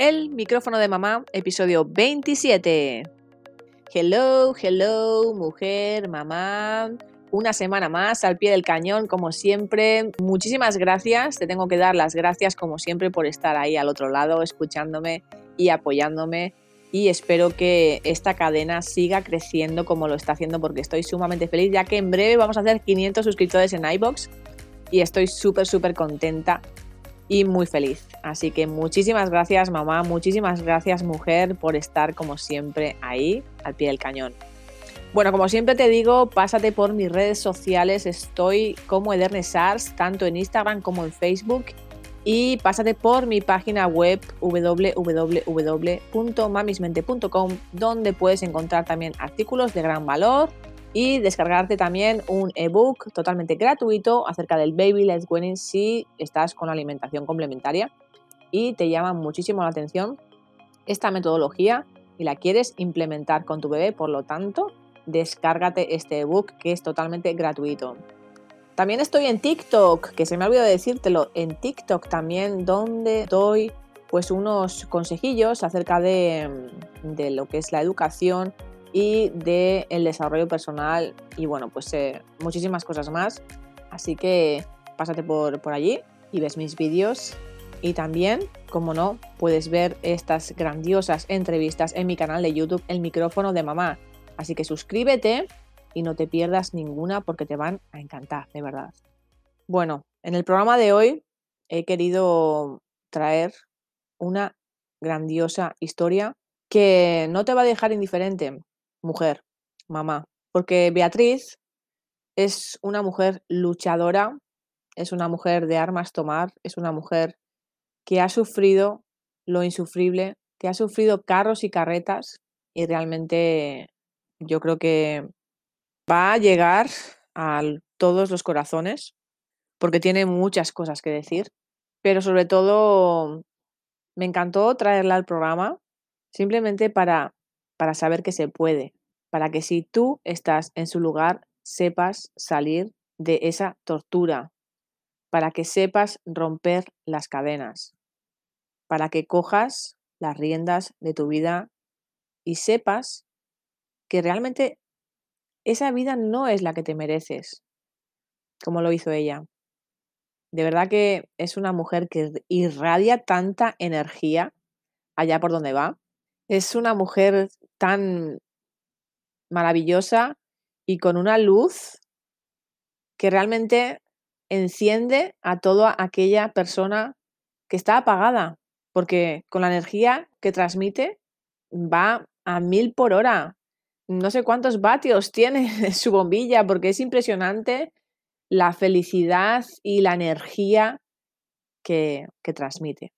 El micrófono de mamá, episodio 27. Hello, hello, mujer, mamá. Una semana más al pie del cañón, como siempre. Muchísimas gracias. Te tengo que dar las gracias, como siempre, por estar ahí al otro lado, escuchándome y apoyándome. Y espero que esta cadena siga creciendo como lo está haciendo, porque estoy sumamente feliz, ya que en breve vamos a hacer 500 suscriptores en iBox. Y estoy súper, súper contenta y muy feliz. Así que muchísimas gracias mamá, muchísimas gracias mujer por estar como siempre ahí al pie del cañón. Bueno, como siempre te digo, pásate por mis redes sociales, estoy como Ederne Sars, tanto en Instagram como en Facebook. Y pásate por mi página web www.mamismente.com donde puedes encontrar también artículos de gran valor y descargarte también un ebook totalmente gratuito acerca del baby led weaning si estás con alimentación complementaria y te llama muchísimo la atención esta metodología y la quieres implementar con tu bebé, por lo tanto, descárgate este ebook que es totalmente gratuito. También estoy en TikTok, que se me ha olvidado decírtelo, en TikTok también donde doy pues unos consejillos acerca de, de lo que es la educación y del el desarrollo personal y bueno, pues eh, muchísimas cosas más. Así que pásate por, por allí y ves mis vídeos y también, como no, puedes ver estas grandiosas entrevistas en mi canal de YouTube El micrófono de mamá. Así que suscríbete y no te pierdas ninguna porque te van a encantar, de verdad. Bueno, en el programa de hoy he querido traer una grandiosa historia que no te va a dejar indiferente mujer, mamá, porque Beatriz es una mujer luchadora, es una mujer de armas tomar, es una mujer que ha sufrido lo insufrible, que ha sufrido carros y carretas y realmente yo creo que va a llegar a todos los corazones porque tiene muchas cosas que decir, pero sobre todo me encantó traerla al programa simplemente para para saber que se puede, para que si tú estás en su lugar, sepas salir de esa tortura, para que sepas romper las cadenas, para que cojas las riendas de tu vida y sepas que realmente esa vida no es la que te mereces, como lo hizo ella. De verdad que es una mujer que irradia tanta energía allá por donde va. Es una mujer tan maravillosa y con una luz que realmente enciende a toda aquella persona que está apagada, porque con la energía que transmite va a mil por hora. No sé cuántos vatios tiene su bombilla, porque es impresionante la felicidad y la energía que, que transmite.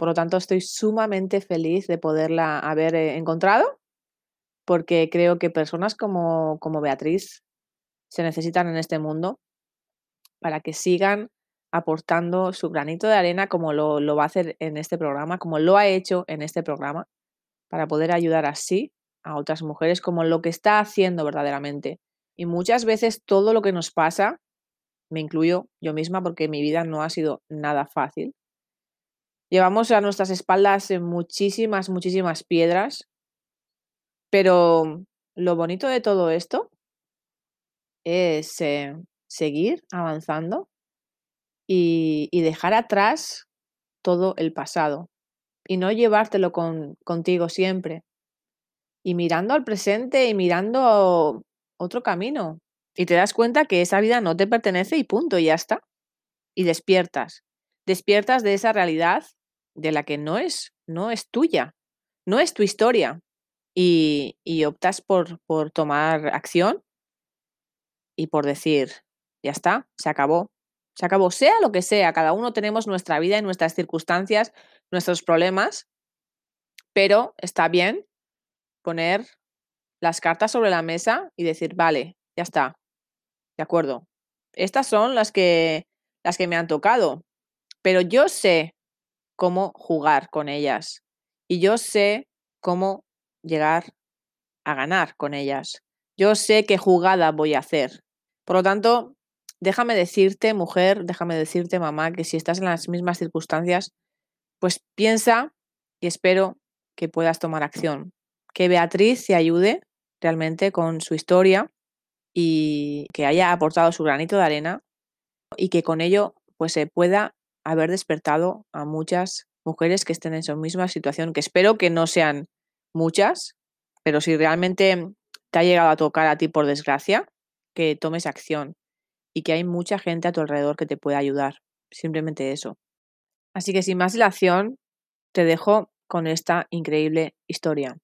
Por lo tanto, estoy sumamente feliz de poderla haber eh, encontrado, porque creo que personas como, como Beatriz se necesitan en este mundo para que sigan aportando su granito de arena como lo, lo, va a hacer en este programa, como lo ha hecho en este programa, para poder ayudar así a otras mujeres como lo que está haciendo verdaderamente. Y muchas veces todo lo que nos pasa, me incluyo yo misma porque mi vida no ha sido nada fácil, Llevamos a nuestras espaldas muchísimas, muchísimas piedras, pero lo bonito de todo esto es eh, seguir avanzando y, dejar atrás todo el pasado y no llevártelo con, contigo siempre. Y mirando al presente y mirando otro camino. Y te das cuenta que esa vida no te pertenece y punto, y ya está. Y despiertas. Despiertas de esa realidad de la que no es, no es tuya, no es tu historia. Y, y optas por, por tomar acción y por decir, ya está, se acabó, se acabó, sea lo que sea, cada uno tenemos nuestra vida y nuestras circunstancias, nuestros problemas, pero está bien poner las cartas sobre la mesa y decir, vale, ya está, de acuerdo. Estas son las que, las que me han tocado, pero yo sé cómo jugar con ellas. Y yo sé cómo llegar a ganar con ellas. Yo sé qué jugada voy a hacer. Por lo tanto, déjame decirte, mujer, déjame decirte, mamá, que si estás en las mismas circunstancias, pues piensa y espero que puedas tomar acción. Que Beatriz te ayude realmente con su historia y que haya aportado su granito de arena y que con ello pues se pueda haber despertado a muchas mujeres que estén en su misma situación, que espero que no sean muchas, pero si realmente te ha llegado a tocar a ti por desgracia, que tomes acción y que hay mucha gente a tu alrededor que te puede ayudar. Simplemente eso. Así que sin más dilación, te dejo con esta increíble historia.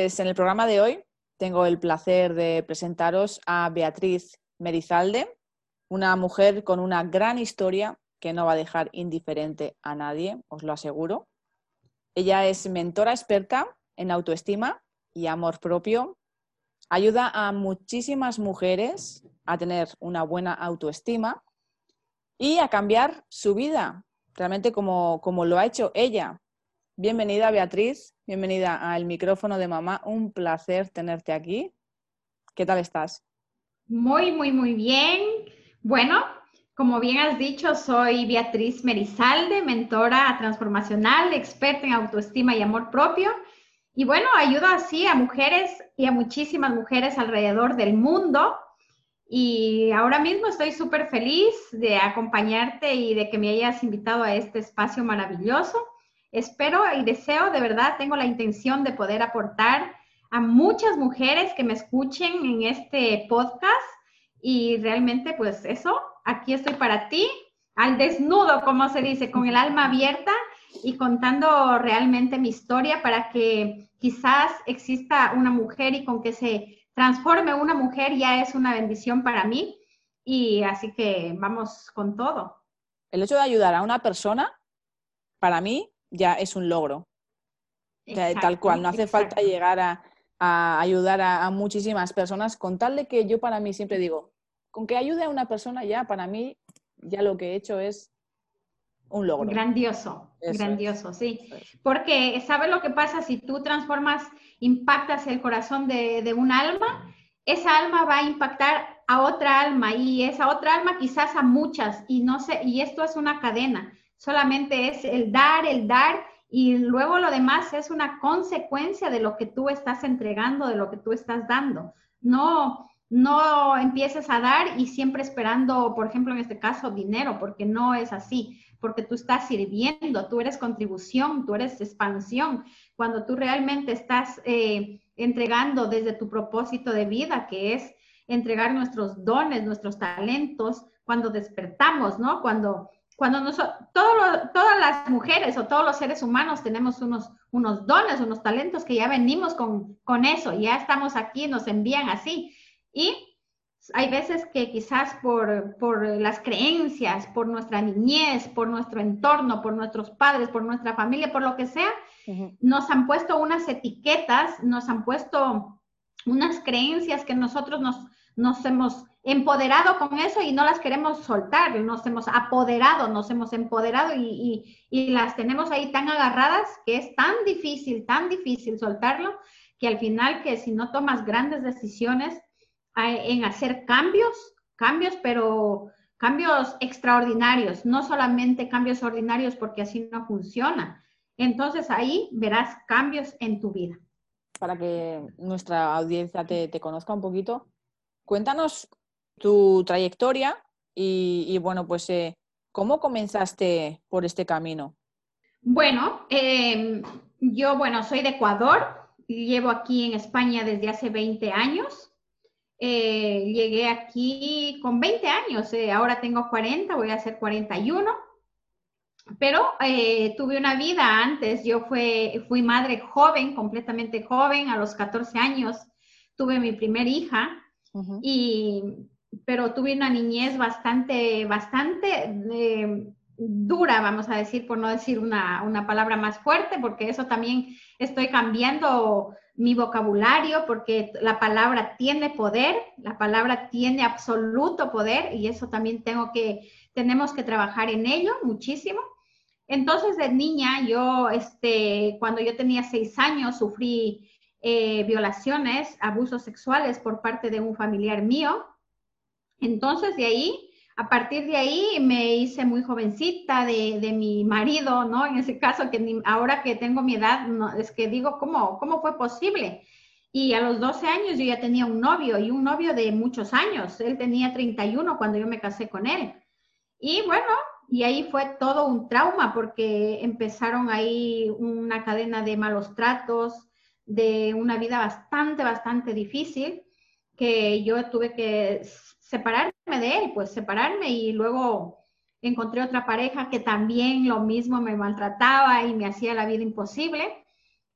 Pues en el programa de hoy tengo el placer de presentaros a Beatriz Merizalde, una mujer con una gran historia que no va a dejar indiferente a nadie, os lo aseguro. Ella es mentora experta en autoestima y amor propio. Ayuda a muchísimas mujeres a tener una buena autoestima y a cambiar su vida, realmente como, como lo ha hecho ella. Bienvenida, Beatriz. Bienvenida al micrófono de mamá. Un placer tenerte aquí. ¿Qué tal estás? Muy, muy, muy bien. Bueno, como bien has dicho, soy Beatriz Merizalde, mentora transformacional, experta en autoestima y amor propio. Y bueno, ayudo así a mujeres y a muchísimas mujeres alrededor del mundo. Y ahora mismo estoy súper feliz de acompañarte y de que me hayas invitado a este espacio maravilloso Espero y deseo, de verdad, tengo la intención de poder aportar a muchas mujeres que me escuchen en este podcast y realmente pues eso, aquí estoy para ti, al desnudo, como se dice, con el alma abierta y contando realmente mi historia para que quizás exista una mujer y con que se transforme una mujer ya es una bendición para mí. Y así que vamos con todo. El hecho de ayudar a una persona, para mí, ya es un logro. tal cual, no hace falta llegar a, ayudar a, muchísimas personas, con tal de que yo para mí siempre digo, con que ayude a una persona ya, para mí, ya lo que he hecho es un logro. Grandioso, grandioso, sí. Porque, ¿sabes lo que pasa? Si tú transformas, impactas el corazón de, de un alma, esa alma va a impactar a otra alma y esa otra alma quizás a muchas y no sé, y esto es una cadena solamente es el dar, el dar y luego lo demás es una consecuencia de lo que tú estás entregando, de lo que tú estás dando. No, no empieces a dar y siempre esperando, por ejemplo, en este caso, dinero, porque no es así, porque tú estás sirviendo, tú eres contribución, tú eres expansión. Cuando tú realmente estás eh, entregando desde tu propósito de vida, que es entregar nuestros dones, nuestros talentos, cuando despertamos, ¿no? Cuando cuando nosotros, todas las mujeres o todos los seres humanos tenemos unos, unos dones, unos talentos que ya venimos con, con eso, ya estamos aquí, nos envían así. Y hay veces que quizás por, por, las creencias, por nuestra niñez, por nuestro entorno, por nuestros padres, por nuestra familia, por lo que sea, nos han puesto unas etiquetas, nos han puesto unas creencias que nosotros nos, nos hemos empoderado con eso y no las queremos soltar, nos hemos apoderado, nos hemos empoderado y, las tenemos ahí tan agarradas que es tan difícil, tan difícil soltarlo, que al final que si no tomas grandes decisiones en hacer cambios, cambios, pero cambios extraordinarios, no solamente cambios ordinarios porque así no funciona. Entonces ahí verás cambios en tu vida. Para que nuestra audiencia te, te conozca un poquito, cuéntanos tu trayectoria y, bueno, pues eh, ¿cómo comenzaste por este camino? Bueno, em, yo, bueno, soy de Ecuador, llevo aquí en España desde hace 20 años. Eh, llegué aquí con 20 años, eh, ahora tengo 40, voy a hacer 41, pero tuve una vida antes, yo fue, fui madre joven, completamente joven, a los 14 años tuve mi primer hija y pero tuve una niñez bastante, bastante eh, dura, vamos a decir, por no decir una, palabra más fuerte, porque eso también estoy cambiando mi vocabulario, porque la palabra tiene poder, la palabra tiene absoluto poder y eso también tengo que, tenemos que trabajar en ello muchísimo. Entonces, de niña, yo, este, cuando yo tenía seis años, sufrí eh, violaciones, abusos sexuales por parte de un familiar mío. Entonces, de ahí, a partir de ahí, me hice muy jovencita de, de mi marido, ¿no? En ese caso, que ahora que tengo mi edad, no, es que digo, ¿cómo, ¿cómo fue posible? Y a los 12 años yo ya tenía un novio y un novio de muchos años. Él tenía 31 cuando yo me casé con él. Y bueno, y ahí fue todo un trauma porque empezaron ahí una cadena de malos tratos, de una vida bastante, bastante difícil, que yo tuve que separarme de él, pues separarme y luego encontré otra pareja que también lo mismo me maltrataba y me hacía la vida imposible.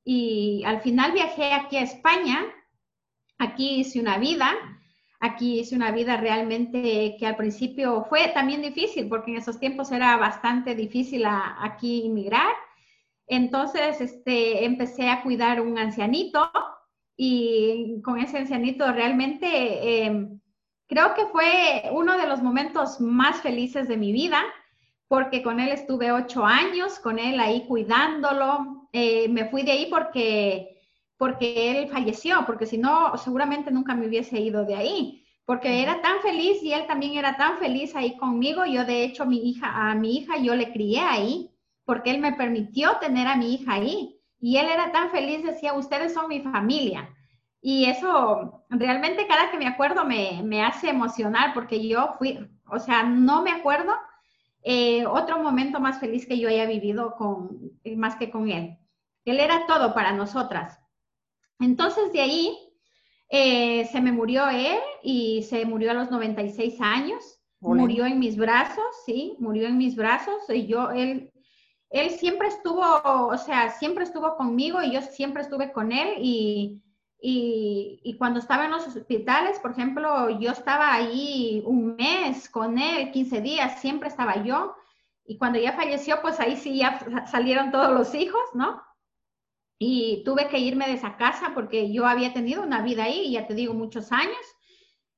Y al final viajé aquí a España, aquí hice una vida, Aquí hice una vida realmente que al principio fue también difícil, porque en esos tiempos era bastante difícil aquí inmigrar. Entonces, este, empecé a cuidar un ancianito y con ese ancianito realmente em, creo que fue uno de los momentos más felices de mi vida, porque con él estuve ocho años, con él ahí cuidándolo. Eh, me fui de ahí porque porque él falleció, porque si no, seguramente nunca me hubiese ido de ahí, porque era tan feliz y él también era tan feliz ahí conmigo. Yo, de hecho, mi hija, a mi hija yo le crié ahí, porque él me permitió tener a mi hija ahí. Y él era tan feliz, decía, ustedes son mi familia. Y eso realmente cada que me acuerdo me, me hace emocionar, porque yo fui, o sea, no me acuerdo eh, otro momento más feliz que yo haya vivido con, más que con él. Él era todo para nosotras. Entonces de ahí eh, se me murió él y se murió a los 96 años. Murió en mis brazos, sí, murió en mis brazos. Y yo, él, él siempre estuvo, o sea, siempre estuvo conmigo y yo siempre estuve con él. Y, y, y, cuando estaba en los hospitales, por ejemplo, yo estaba ahí un mes con él, 15 días, siempre estaba yo. Y cuando ya falleció, pues ahí sí ya salieron todos los hijos, ¿no? y tuve que irme de esa casa porque yo había tenido una vida ahí, ya te digo, muchos años.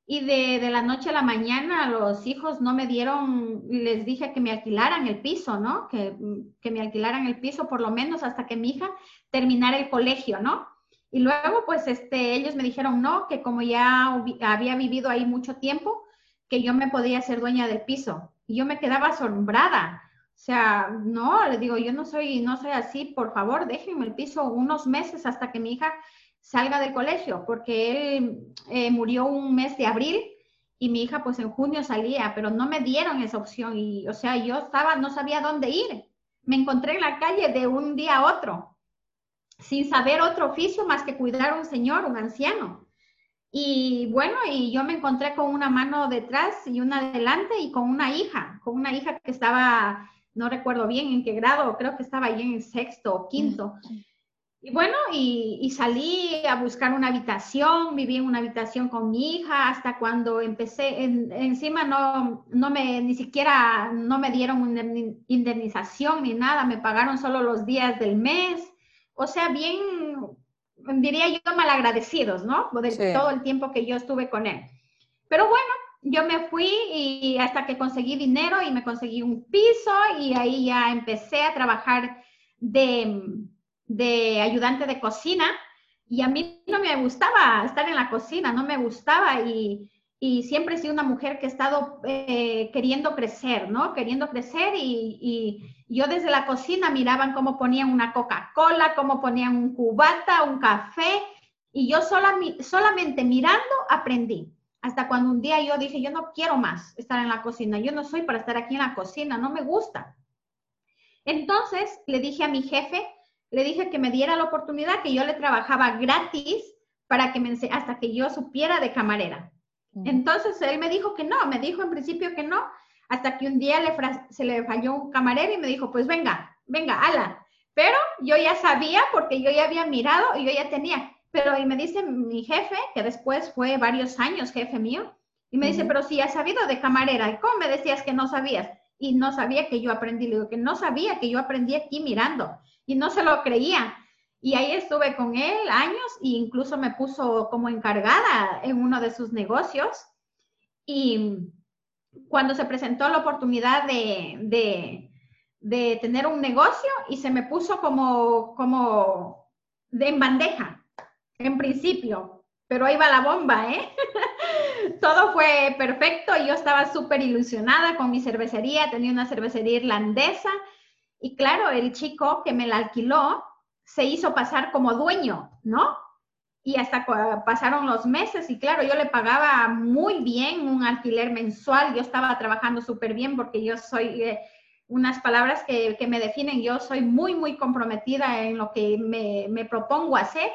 Y de, de, la noche a la mañana los hijos no me dieron, les dije que me alquilaran el piso, ¿no? Que, que me alquilaran el piso por lo menos hasta que mi hija terminara el colegio, ¿no? Y luego, pues, este, ellos me dijeron no, que como ya había vivido ahí mucho tiempo, que yo me podía ser dueña del piso. Y yo me quedaba asombrada o sea, no, le digo, yo no soy, no soy así, por favor, déjenme el piso unos meses hasta que mi hija salga del colegio, porque él eh, murió un mes de abril y mi hija pues en junio salía, pero no me dieron esa opción y, o sea, yo estaba, no sabía dónde ir. Me encontré en la calle de un día a otro, sin saber otro oficio más que cuidar a un señor, un anciano. Y bueno, y yo me encontré con una mano detrás y una adelante y con una hija, con una hija que estaba no recuerdo bien en qué grado, creo que estaba ahí en sexto o quinto. Y bueno, y, salí a buscar una habitación, viví en una habitación con mi hija hasta cuando empecé, encima no, no me, ni siquiera, no me dieron una indemnización ni nada, me pagaron solo los días del mes, o sea, bien, diría yo, malagradecidos, ¿no? De todo el tiempo que yo estuve con él. Pero bueno, yo me fui y hasta que conseguí dinero y me conseguí un piso y ahí ya empecé a trabajar de, ayudante de cocina y a mí no me gustaba estar en la cocina, no me gustaba y, siempre he sido una mujer que he estado eh, queriendo crecer, ¿no? Queriendo crecer y, yo desde la cocina miraban cómo ponían una Coca-Cola, cómo ponían un cubata, un café y yo solamente mirando aprendí hasta cuando un día yo dije, yo no quiero más estar en la cocina, yo no soy para estar aquí en la cocina, no me gusta. Entonces le dije a mi jefe, le dije que me diera la oportunidad, que yo le trabajaba gratis para que me hasta que yo supiera de camarera. Entonces él me dijo que no, me dijo en principio que no, hasta que un día le se le falló un camarero y me dijo, pues venga, venga, ala. Pero yo ya sabía porque yo ya había mirado y yo ya tenía, pero y me dice mi jefe, que después fue varios años jefe mío, y me dice, pero si has sabido de camarera, ¿y cómo me decías que no sabías? Y no sabía que yo aprendí, le digo que no sabía que yo aprendí aquí mirando, y no se lo creía. Y ahí estuve con él años e incluso me puso como encargada en uno de sus negocios. Y cuando se presentó la oportunidad de, de, tener un negocio y se me puso como, como de en bandeja, en principio, pero ahí va la bomba, ¿eh? Todo fue perfecto y yo estaba súper ilusionada con mi cervecería, tenía una cervecería irlandesa y claro, el chico que me la alquiló se hizo pasar como dueño, ¿no? Y hasta pasaron los meses y claro, yo le pagaba muy bien un alquiler mensual, yo estaba trabajando súper bien porque yo soy, eh, unas palabras que, que, me definen, yo soy muy, muy comprometida en lo que me, me propongo hacer.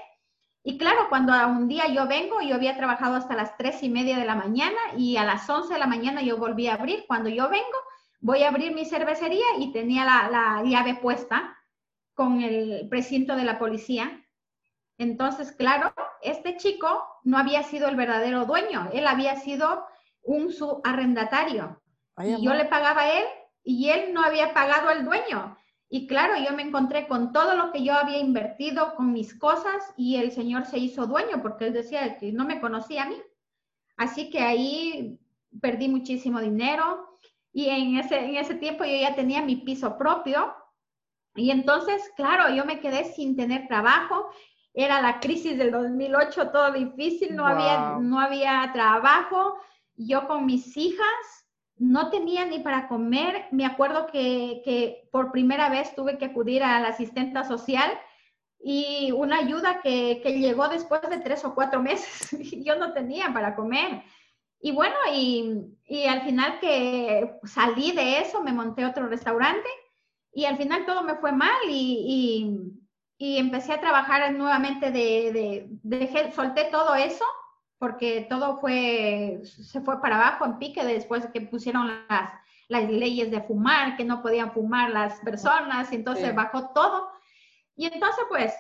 Y claro, cuando un día yo vengo, yo había trabajado hasta las tres y media de la mañana y a las once de la mañana yo volví a abrir. Cuando yo vengo, voy a abrir mi cervecería y tenía la, la llave puesta con el precinto de la policía. Entonces, claro, este chico no había sido el verdadero dueño, él había sido un subarrendatario. y yo le pagaba a él y él no había pagado al dueño. Y claro, yo me encontré con todo lo que yo había invertido con mis cosas y el señor se hizo dueño porque él decía que no me conocía a mí. Así que ahí perdí muchísimo dinero y en ese, en ese tiempo yo ya tenía mi piso propio y entonces, claro, yo me quedé sin tener trabajo. Era la crisis del 2008, todo difícil, no, había, no había trabajo. Yo con mis hijas no tenía ni para comer. Me acuerdo que, que por primera vez tuve que acudir a la asistenta social y una ayuda que, que, llegó después de tres o cuatro meses. Yo no tenía para comer. Y bueno, y, y, al final que salí de eso, me monté otro restaurante y al final todo me fue mal y, y, empecé a trabajar nuevamente de, de, solté todo eso porque todo fue, se fue para abajo en pique después de que pusieron las, las leyes de fumar, que no podían fumar las personas, y entonces bajó todo. Y entonces, pues,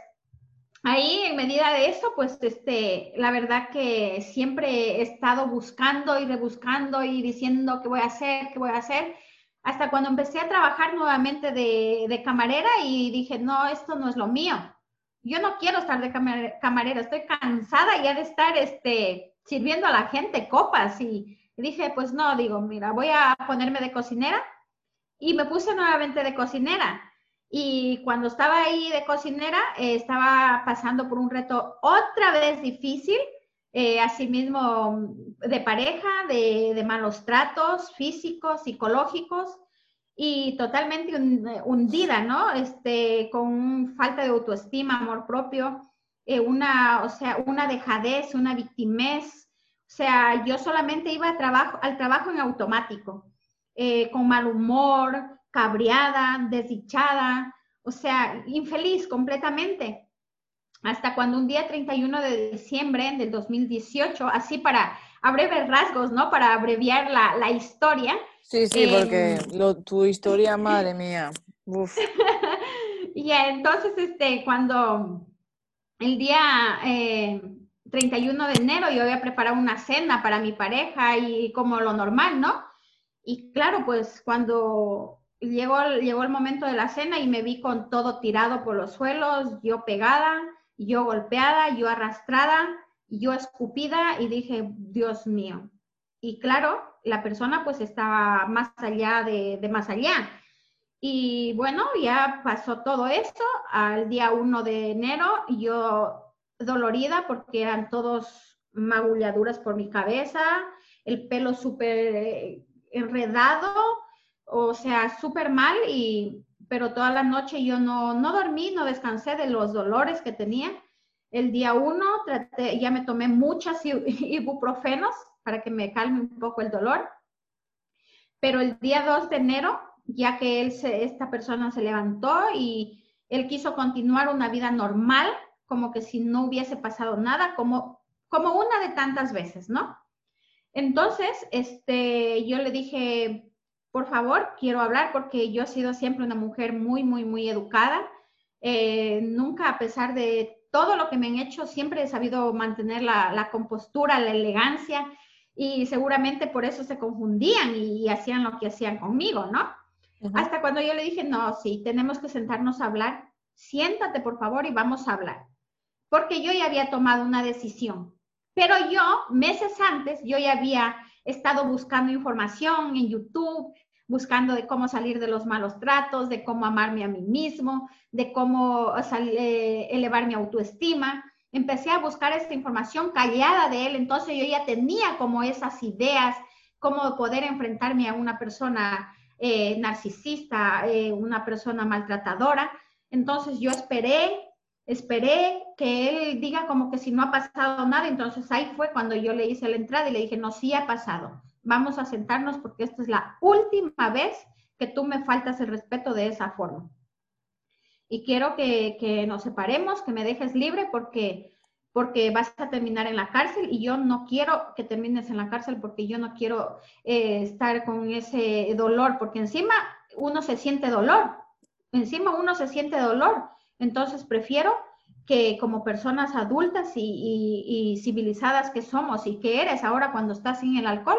ahí en medida de eso, pues, este, la verdad que siempre he estado buscando y rebuscando y diciendo qué voy a hacer, qué voy a hacer hasta cuando empecé a trabajar nuevamente de, camarera y dije, no, esto no es lo mío. Yo no quiero estar de camarera, estoy cansada ya de estar este, sirviendo a la gente copas. Y, dije, pues no, digo, mira, voy a ponerme de cocinera. Y me puse nuevamente de cocinera. Y cuando estaba ahí de cocinera, eh, estaba pasando por un reto otra vez difícil, eh, asimismo de pareja, de, malos tratos físicos, psicológicos y totalmente hundida, ¿no? Este, con falta de autoestima, amor propio, eh, una, o sea, una dejadez, una victimez. O sea, yo solamente iba a trabajo, al trabajo en automático, eh, con mal humor, cabreada, desdichada, o sea, infeliz completamente hasta cuando un día 31 de diciembre del 2018, así para a breves rasgos, ¿no? Para abreviar la, la historia. Sí, sí, porque em, tu historia, madre mía. Uf. y entonces, este, cuando el día 31 eh, de enero yo había preparado una cena para mi pareja y como lo normal, ¿no? Y claro, pues cuando llegó, llegó el momento de la cena y me vi con todo tirado por los suelos, yo pegada, yo golpeada, yo arrastrada, yo escupida y dije, Dios mío. Y claro, la persona pues estaba más allá de, más allá. Y bueno, ya pasó todo esto. Al día 1 de enero, yo dolorida porque eran todos magulladuras por mi cabeza, el pelo súper eh, enredado, o sea, súper mal y pero toda la noche yo no, no dormí, no descansé de los dolores que tenía. El día uno traté, ya me tomé muchas ibuprofenos para que me calme un poco el dolor. Pero el día 2 de enero, ya que él esta persona se levantó y él quiso continuar una vida normal, como que si no hubiese pasado nada, como, como una de tantas veces, ¿no? Entonces, este, yo le dije, por favor, quiero hablar porque yo he sido siempre una mujer muy, muy, muy educada. Eh, nunca, a pesar de todo lo que me han hecho, siempre he sabido mantener la, compostura, la elegancia y seguramente por eso se confundían y, hacían lo que hacían conmigo, ¿no? Hasta cuando yo le dije, no, sí, tenemos que sentarnos a hablar siéntate por favor y vamos a hablar. Porque yo ya había tomado una decisión. Pero yo, meses antes, yo ya había estado buscando información en YouTube, buscando de cómo salir de los malos tratos, de cómo amarme a mí mismo, de cómo eh, elevar mi autoestima. Empecé a buscar esta información callada de él, entonces yo ya tenía como esas ideas, cómo poder enfrentarme a una persona eh, narcisista, eh, una persona maltratadora. Entonces yo esperé, esperé que él diga como que si no ha pasado nada, entonces ahí fue cuando yo le hice la entrada y le dije, no, sí ha pasado vamos a sentarnos porque esta es la última vez que tú me faltas el respeto de esa forma. Y quiero que, nos separemos, que me dejes libre porque, porque vas a terminar en la cárcel y yo no quiero que termines en la cárcel porque yo no quiero eh, estar con ese dolor, porque encima uno se siente dolor, encima uno se siente dolor. Entonces prefiero que como personas adultas y, y, civilizadas que somos y que eres ahora cuando estás sin el alcohol,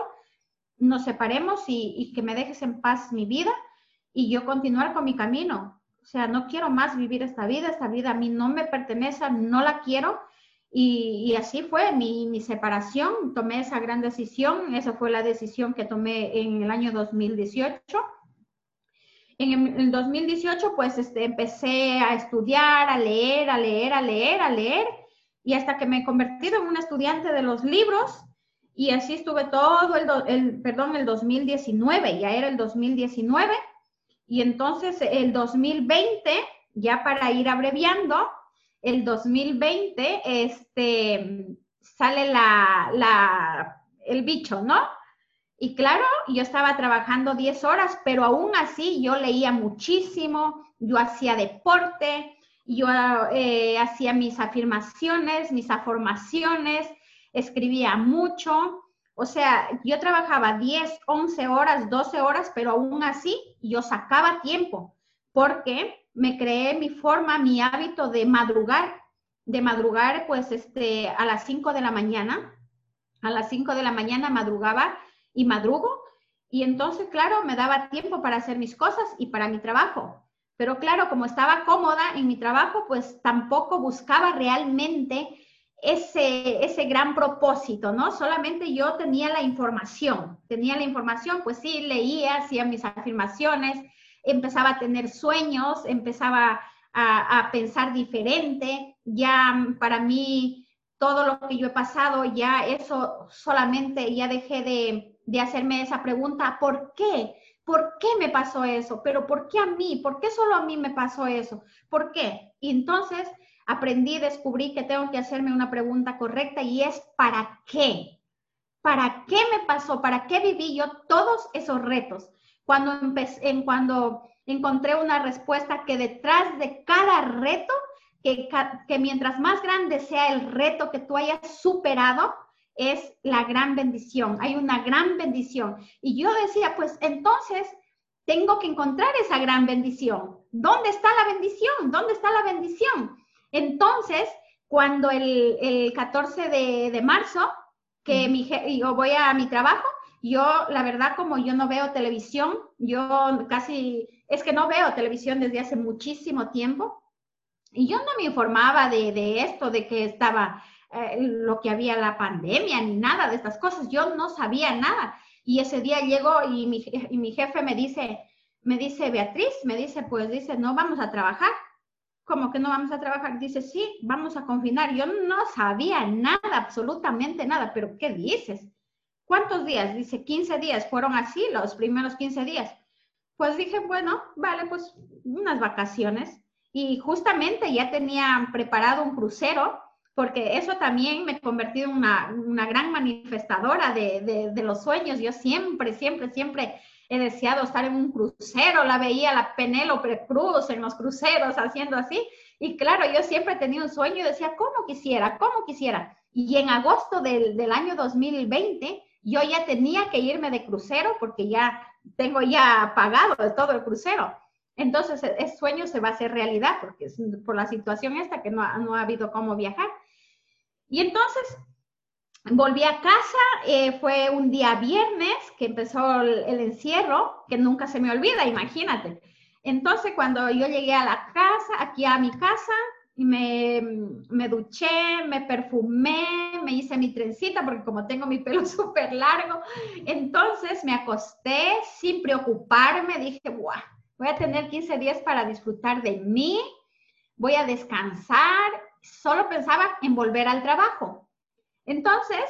nos separemos y, que me dejes en paz mi vida y yo continuar con mi camino. O sea, no quiero más vivir esta vida, esta vida a mí no me pertenece, no la quiero. Y, así fue mi, mi, separación, tomé esa gran decisión, esa fue la decisión que tomé en el año 2018. En el 2018, pues este, empecé a estudiar, a leer, a leer, a leer, a leer, y hasta que me he convertido en una estudiante de los libros, y así estuve todo el, el, perdón, el 2019, ya era el 2019. Y entonces el 2020, ya para ir abreviando, el 2020, este, sale la, la, el bicho, ¿no? Y claro, yo estaba trabajando 10 horas, pero aún así yo leía muchísimo, yo hacía deporte, yo eh, hacía mis afirmaciones, mis afirmaciones, escribía mucho, o sea, yo trabajaba 10, 11 horas, 12 horas, pero aún así yo sacaba tiempo porque me creé mi forma, mi hábito de madrugar, de madrugar pues este, a las 5 de la mañana, a las 5 de la mañana madrugaba y madrugo y entonces, claro, me daba tiempo para hacer mis cosas y para mi trabajo. Pero claro, como estaba cómoda en mi trabajo, pues tampoco buscaba realmente ese, ese gran propósito, ¿no? Solamente yo tenía la información, tenía la información, pues sí, leía, hacía mis afirmaciones, empezaba a tener sueños, empezaba a, a pensar diferente, ya para mí todo lo que yo he pasado, ya eso solamente, ya dejé de, de hacerme esa pregunta, ¿por qué? ¿Por qué me pasó eso? Pero ¿por qué a mí? ¿Por qué solo a mí me pasó eso? ¿Por qué? Y entonces aprendí, descubrí que tengo que hacerme una pregunta correcta y es ¿para qué? ¿Para qué me pasó? ¿Para qué viví yo todos esos retos? Cuando, empecé, cuando encontré una respuesta que detrás de cada reto, que, que mientras más grande sea el reto que tú hayas superado, es la gran bendición. Hay una gran bendición. Y yo decía, pues entonces tengo que encontrar esa gran bendición. ¿Dónde está la bendición? ¿Dónde está la bendición? Entonces, cuando el, 14 de, marzo, que mi, yo voy a mi trabajo, yo, la verdad, como yo no veo televisión, yo casi, es que no veo televisión desde hace muchísimo tiempo, y yo no me informaba de, esto, de que estaba eh, lo que había la pandemia, ni nada de estas cosas, yo no sabía nada. Y ese día llego y mi, y mi jefe me dice, me dice, Beatriz, me dice, pues dice, no vamos a trabajar como que no vamos a trabajar. Dice, sí, vamos a confinar. Yo no sabía nada, absolutamente nada, pero ¿qué dices? ¿Cuántos días? Dice, 15 días. Fueron así los primeros 15 días. Pues dije, bueno, vale, pues unas vacaciones. Y justamente ya tenía preparado un crucero, porque eso también me convertí en una, una gran manifestadora de, de, de los sueños. Yo siempre, siempre, siempre he deseado estar en un crucero, la veía la Penélope Cruz en los cruceros haciendo así. Y claro, yo siempre tenía un sueño y decía, ¿cómo quisiera? ¿Cómo quisiera? Y en agosto del, del año 2020, yo ya tenía que irme de crucero porque ya tengo ya pagado de todo el crucero. Entonces, e, ese sueño se va a hacer realidad porque es por la situación esta que no, no ha habido cómo viajar. Y entonces, Volví a casa, eh, fue un día viernes que empezó el, encierro, que nunca se me olvida, imagínate. Entonces, cuando yo llegué a la casa, aquí a mi casa, me, me duché, me perfumé, me hice mi trencita, porque como tengo mi pelo súper largo, entonces me acosté sin preocuparme, dije, Buah, voy a tener 15 días para disfrutar de mí, voy a descansar, solo pensaba en volver al trabajo. Entonces,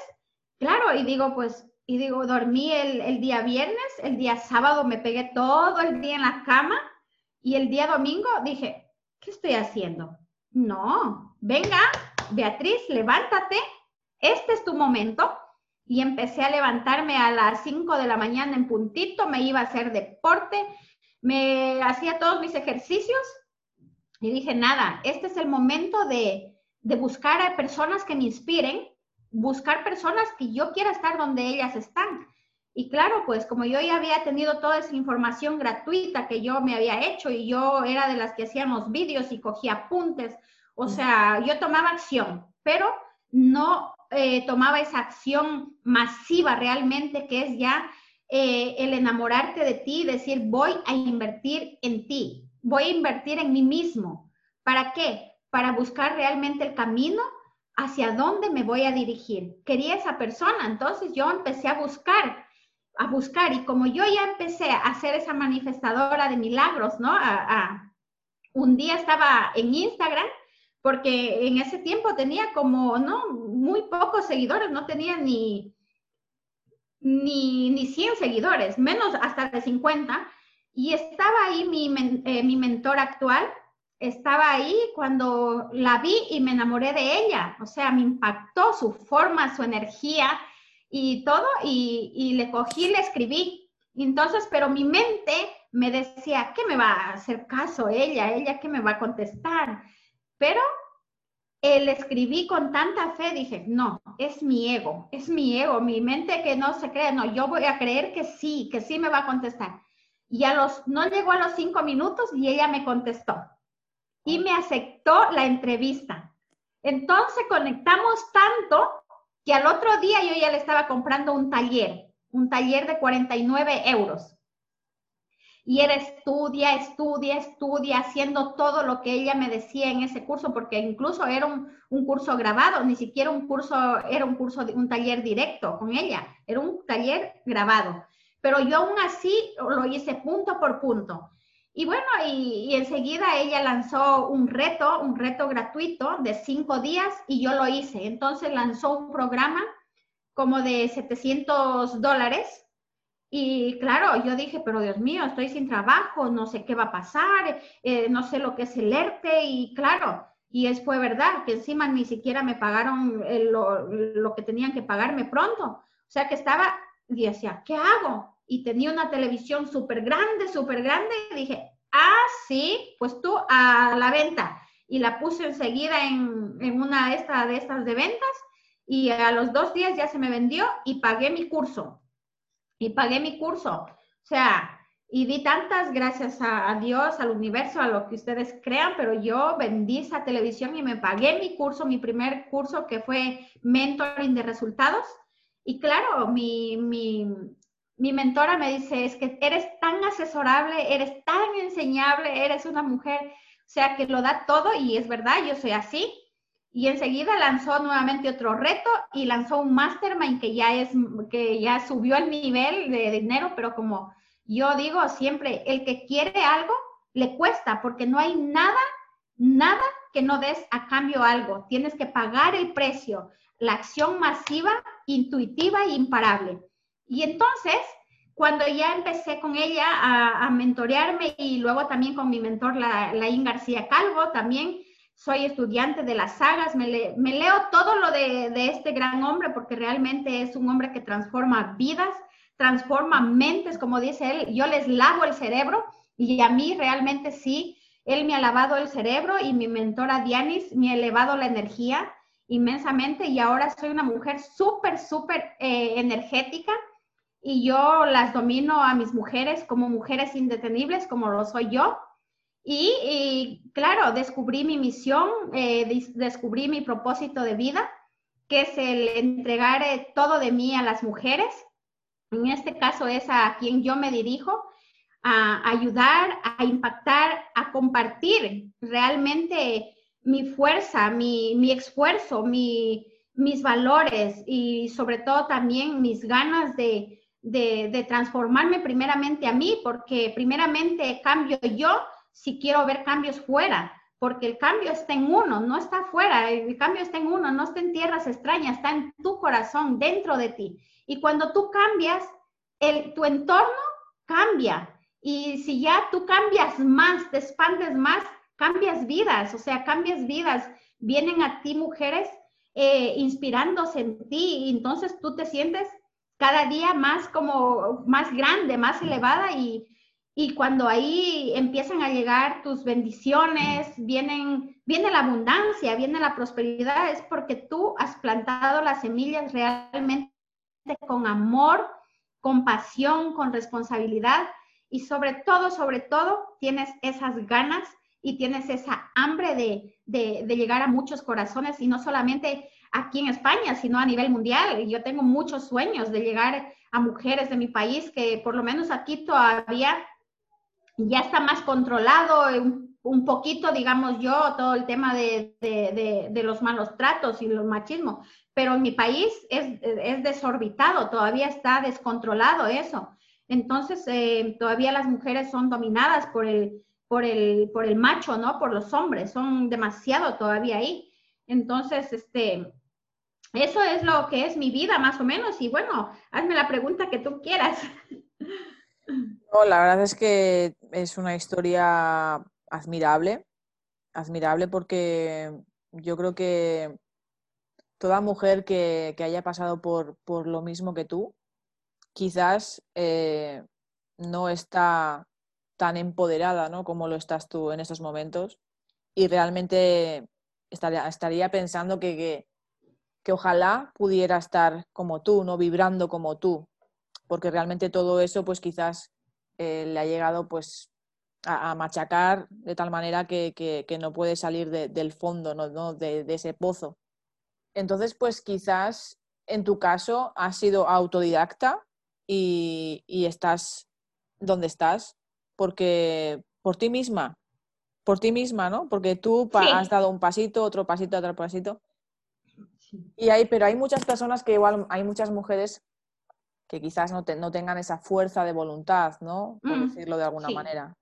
claro, y digo, pues, y digo, dormí el, el día viernes, el día sábado me pegué todo el día en la cama y el día domingo dije, ¿qué estoy haciendo? No, venga, Beatriz, levántate, este es tu momento. Y empecé a levantarme a las 5 de la mañana en puntito, me iba a hacer deporte, me hacía todos mis ejercicios y dije, nada, este es el momento de, de buscar a personas que me inspiren, buscar personas que yo quiera estar donde ellas están. Y claro, pues como yo ya había tenido toda esa información gratuita que yo me había hecho y yo era de las que hacíamos vídeos y cogía apuntes, o sea, yo tomaba acción, pero no eh, tomaba esa acción masiva realmente que es ya eh, el enamorarte de ti, decir, voy a invertir en ti, voy a invertir en mí mismo. ¿Para qué? Para buscar realmente el camino hacia dónde me voy a dirigir. Quería esa persona, entonces yo empecé a buscar a buscar y como yo ya empecé a ser esa manifestadora de milagros, ¿no? un día estaba en Instagram porque en ese tiempo tenía como, ¿no? Muy pocos seguidores, no tenía ni, ni, ni 100 seguidores, menos hasta de 50. Y estaba ahí mi, eh, mi mentor actual, estaba ahí cuando la vi y me enamoré de ella. O sea, me impactó su forma, su energía, y todo, y, le cogí, le escribí. Entonces, pero mi mente me decía, ¿qué me va a hacer caso ella? ¿Ella qué me va a contestar? Pero el escribí con tanta fe, dije, no, es mi ego, es mi ego, mi mente que no se cree, no, yo voy a creer que sí, que sí me va a contestar. Y a los, no llegó a los cinco minutos y ella me contestó y me aceptó la entrevista. Entonces conectamos tanto que al otro día yo ya le estaba comprando un taller, un taller de 49 euros. Y era estudia, estudia, estudia, haciendo todo lo que ella me decía en ese curso, porque incluso era un, un curso grabado, ni siquiera un curso, era un curso, un taller directo con ella, era un taller grabado. Pero yo aún así lo hice punto por punto. Y bueno, y, enseguida ella lanzó un reto, un reto gratuito de cinco días y yo lo hice. Entonces lanzó un programa como de 700 dólares. Y claro, yo dije, pero Dios mío, estoy sin trabajo, no sé qué va a pasar, eh, no sé lo que es el ERTE. Y claro, y es fue verdad que encima ni siquiera me pagaron eh, lo, lo, que tenían que pagarme pronto. O sea que estaba, y decía, ¿qué hago? Y tenía una televisión súper grande, súper grande, y dije, ah, sí, pues tú a la venta. Y la puse enseguida en, en una de estas, de estas de ventas y a los dos días ya se me vendió y pagué mi curso. Y pagué mi curso. O sea, y di tantas gracias a, a, Dios, al universo, a lo que ustedes crean, pero yo vendí esa televisión y me pagué mi curso, mi primer curso que fue Mentoring de Resultados. Y claro, mi, mi, mi mentora me dice, es que eres tan asesorable, eres tan enseñable, eres una mujer, o sea, que lo da todo y es verdad, yo soy así. Y enseguida lanzó nuevamente otro reto y lanzó un mastermind que ya es, que ya subió el nivel de dinero, pero como yo digo siempre, el que quiere algo, le cuesta, porque no hay nada, nada que no des a cambio algo. Tienes que pagar el precio, la acción masiva, intuitiva e imparable. Y entonces, cuando ya empecé con ella a, mentorearme y luego también con mi mentor, la, la García Calvo, también soy estudiante de las sagas, me, leo todo lo de, de, este gran hombre porque realmente es un hombre que transforma vidas, transforma mentes, como dice él, yo les lavo el cerebro y a mí realmente sí, él me ha lavado el cerebro y mi mentora Dianis me ha elevado la energía inmensamente y ahora soy una mujer súper, súper eh, energética y yo las domino a mis mujeres como mujeres indetenibles, como lo soy yo. Y, claro, descubrí mi misión, eh, descubrí mi propósito de vida, que es el entregar eh, todo de mí a las mujeres. En este caso es a quien yo me dirijo, a ayudar, a impactar, a compartir realmente mi fuerza, mi, mi esfuerzo, mi, mis valores y sobre todo también mis ganas de, de, transformarme primeramente a mí, porque primeramente cambio yo si quiero ver cambios fuera, porque el cambio está en uno, no está afuera, el cambio está en uno, no está en tierras extrañas, está en tu corazón, dentro de ti. Y cuando tú cambias, el, tu entorno cambia. Y si ya tú cambias más, te expandes más, cambias vidas, o sea, cambias vidas. Vienen a ti mujeres eh, inspirándose en ti y entonces tú te sientes cada día más como más grande, más elevada y, y cuando ahí empiezan a llegar tus bendiciones, vienen, viene la abundancia, viene la prosperidad, es porque tú has plantado las semillas realmente con amor, con pasión, con responsabilidad y sobre todo, sobre todo, tienes esas ganas y tienes esa hambre de, de, llegar a muchos corazones y no solamente aquí en España, sino a nivel mundial. Yo tengo muchos sueños de llegar a mujeres de mi país que por lo menos aquí todavía ya está más controlado un, un poquito, digamos yo, todo el tema de, los malos tratos y los machismo, pero en mi país es, es desorbitado, todavía está descontrolado eso. Entonces, eh, todavía las mujeres son dominadas por el, por el, por el macho, ¿no? Por los hombres, son demasiado todavía ahí. Entonces, este, eso es lo que es mi vida más o menos y bueno, hazme la pregunta que tú quieras. La verdad es que es una historia admirable, admirable porque yo creo que toda mujer que, que haya pasado por, por, lo mismo que tú, quizás eh, no está tan empoderada ¿no? como lo estás tú en estos momentos y realmente estaría, estaría pensando que, que, ojalá pudiera estar como tú, no vibrando como tú, porque realmente todo eso pues quizás eh, le ha llegado pues a, a, machacar de tal manera que, que no puede salir de, del fondo, ¿no? ¿no? De, de, ese pozo. Entonces pues quizás en tu caso has sido autodidacta y, y estás donde estás porque por ti misma, por ti misma, ¿no? Porque tú sí. has dado un pasito, otro pasito, otro pasito. Y hay, pero hay muchas personas que igual, hay muchas mujeres que quizás no, te, no tengan esa fuerza de voluntad, ¿no? Por mm. decirlo de alguna sí. manera.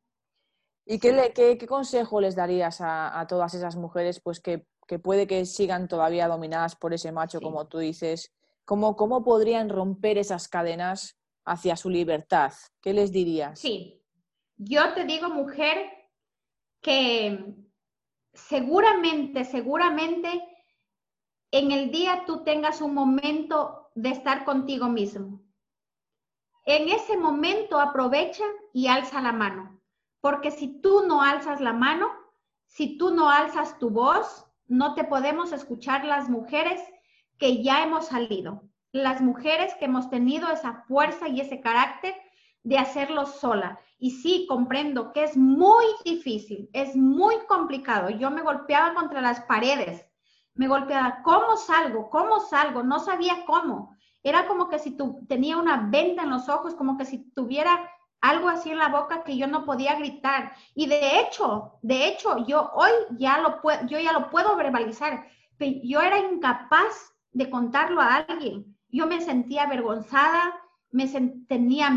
¿Y qué, le, qué, qué, consejo les darías a, a, todas esas mujeres pues que, que, puede que sigan todavía dominadas por ese macho, como tú dices? ¿Cómo, ¿Cómo podrían romper esas cadenas hacia su libertad? ¿Qué les dirías? Sí, yo te digo, mujer, que seguramente, seguramente en el día tú tengas un momento de estar contigo mismo. En ese momento aprovecha y alza la mano, porque si tú no alzas la mano, si tú no alzas tu voz, no te podemos escuchar las mujeres que ya hemos salido, las mujeres que hemos tenido esa fuerza y ese carácter de hacerlo sola. Y sí, comprendo que es muy difícil, es muy complicado. Yo me golpeaba contra las paredes, me golpeaba, ¿cómo salgo? ¿Cómo salgo? No sabía cómo. Era como que si tu, tenía una venda en los ojos, como que si tuviera algo así en la boca que yo no podía gritar. Y de hecho, de hecho, yo hoy ya lo puedo, yo ya lo puedo verbalizar. Yo era incapaz de contarlo a alguien. Yo me sentía avergonzada, me tenía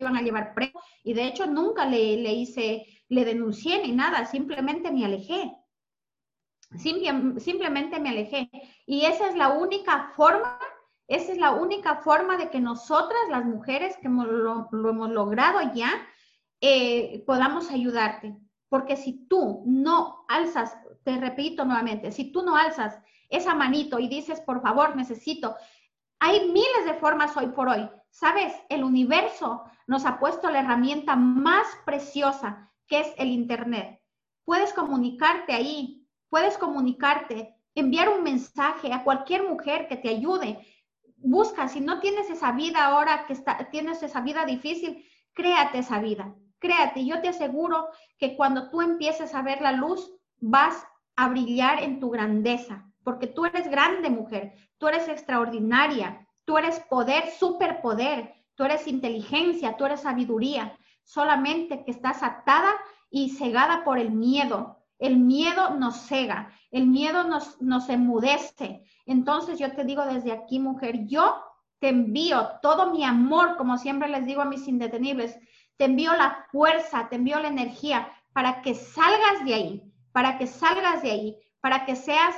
iban a llevar preso y de hecho nunca le, le hice, le denuncié ni nada, simplemente me alejé. Simple, simplemente me alejé. Y esa es la única forma, esa es la única forma de que nosotras, las mujeres que hemos, lo, lo, hemos logrado ya, eh, podamos ayudarte. Porque si tú no alzas, te repito nuevamente, si tú no alzas esa manito y dices, por favor, necesito, hay miles de formas hoy por hoy. Sabes, el universo nos ha puesto la herramienta más preciosa, que es el Internet. Puedes comunicarte ahí, puedes comunicarte, enviar un mensaje a cualquier mujer que te ayude. Busca, si no tienes esa vida ahora que está, tienes esa vida difícil, créate esa vida, créate. Yo te aseguro que cuando tú empieces a ver la luz, vas a brillar en tu grandeza, porque tú eres grande mujer, tú eres extraordinaria, tú eres poder, superpoder, tú eres inteligencia, tú eres sabiduría. solamente que estás atada y cegada por el miedo. El miedo nos cega, el miedo nos, nos enmudece. Entonces yo te digo desde aquí, mujer, yo te envío todo mi amor, como siempre les digo a mis indetenibles, te envío la fuerza, te envío la energía para que salgas de ahí, para que salgas de ahí, para que seas,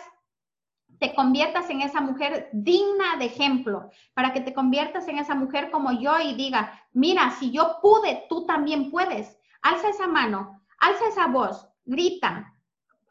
te conviertas en esa mujer digna de ejemplo, para que te conviertas en esa mujer como yo y diga, mira, si yo pude, tú también puedes. Alza esa mano, alza esa voz, grita,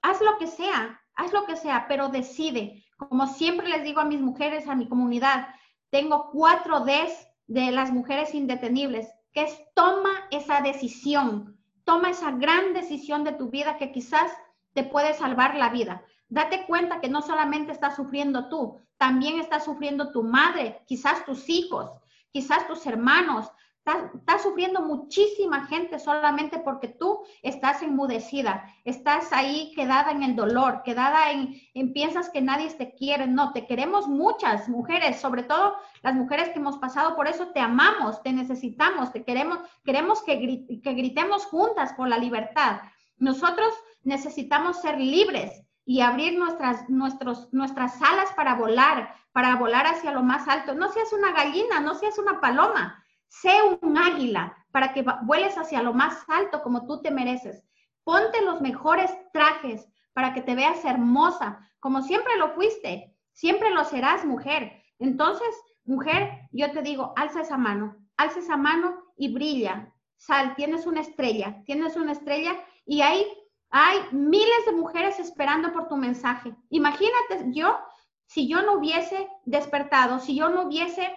haz lo que sea, haz lo que sea, pero decide. Como siempre les digo a mis mujeres, a mi comunidad, tengo cuatro Ds de las mujeres indetenibles, que es toma esa decisión, toma esa gran decisión de tu vida que quizás te puede salvar la vida. Date cuenta que no solamente estás sufriendo tú, también está sufriendo tu madre, quizás tus hijos, quizás tus hermanos, Está, sufriendo muchísima gente solamente porque tú estás enmudecida, estás ahí quedada en el dolor, quedada en, en, piensas que nadie te quiere. No, te queremos muchas mujeres, sobre todo las mujeres que hemos pasado por eso, te amamos, te necesitamos, te queremos, queremos que, que gritemos juntas por la libertad. Nosotros necesitamos ser libres y abrir nuestras, nuestros, nuestras alas para volar, para volar hacia lo más alto. No seas una gallina, no seas una paloma Sé un águila para que vueles hacia lo más alto como tú te mereces. Ponte los mejores trajes para que te veas hermosa, como siempre lo fuiste. Siempre lo serás, mujer. Entonces, mujer, yo te digo, alza esa mano, alza esa mano y brilla. Sal, tienes una estrella, tienes una estrella y ahí hay miles de mujeres esperando por tu mensaje. Imagínate yo, si yo no hubiese despertado, si yo no hubiese